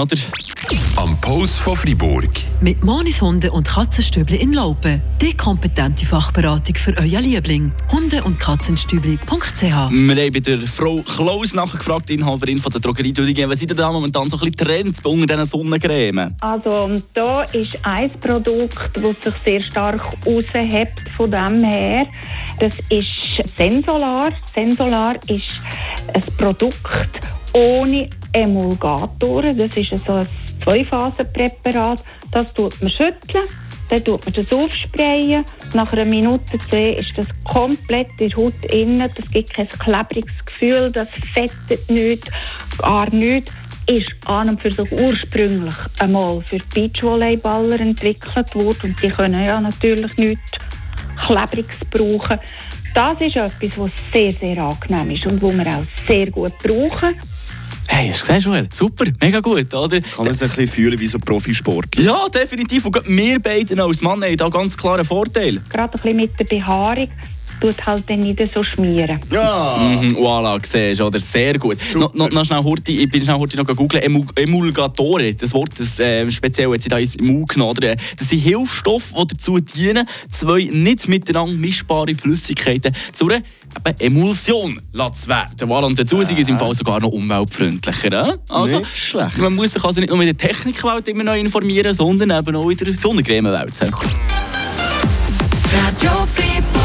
oder? Am Post von Fribourg. Mit Monis Hunde und Katzenstübli in Laupen. Die kompetente Fachberatung für euer Liebling. Hunde- und Katzenstübli.ch Wir haben bei der Frau Klaus nachgefragt, die Inhaberin von der Drogerie Dödingen. Was sind denn da momentan so ein bisschen Trends unter diesen Sonnencreme? Also da ist ein Produkt, das sich sehr stark raushebt von dem her. Das ist Sensolar. Sensolar ist ein Produkt ohne Emulgatoren. Das ist so ein Zweiphasenpräparat. Das tut man schütteln, dann tut man das aufsprayen. Nach einer Minute zehn ist das komplett in der Haut innen. Das gibt kein klebriges Gefühl, das fettet nicht, gar nicht. Ist an und für sich ursprünglich einmal für Beachvolleyballer entwickelt worden und die können ja natürlich nichts Klebriges brauchen. Das ist etwas, was sehr, sehr angenehm ist und wo wir auch sehr gut brauchen. Hey, hast du gesehen, Joel? Super, mega gut, oder? Kann man sich ein bisschen fühlen wie so Profisport. Ja, definitiv. Und wir beide als Mann haben da ganz klaren Vorteil. Gerade ein bisschen mit der Behaarung tut halt dann nicht so schmieren. Ja! Mhm, voilà, siehst du, oder? Sehr gut. Noch, noch, noch schnell Horti, ich bin schnell Horti noch googeln. Emu, Emulgatoren, das Wort, das äh, speziell sie da ins Mund genommen. Oder? Das sind Hilfsstoffe, die dazu dienen, zwei nicht miteinander mischbare Flüssigkeiten zu einer eben Emulsion zu werden. Voilà, und dazu sind sie im Fall sogar noch umweltfreundlicher. Äh? Also, Nicht schlecht. Man muss sich also nicht nur mit der Technikwelt immer neu informieren, sondern eben auch in der Sonnencremewelt. Radio Fribourg.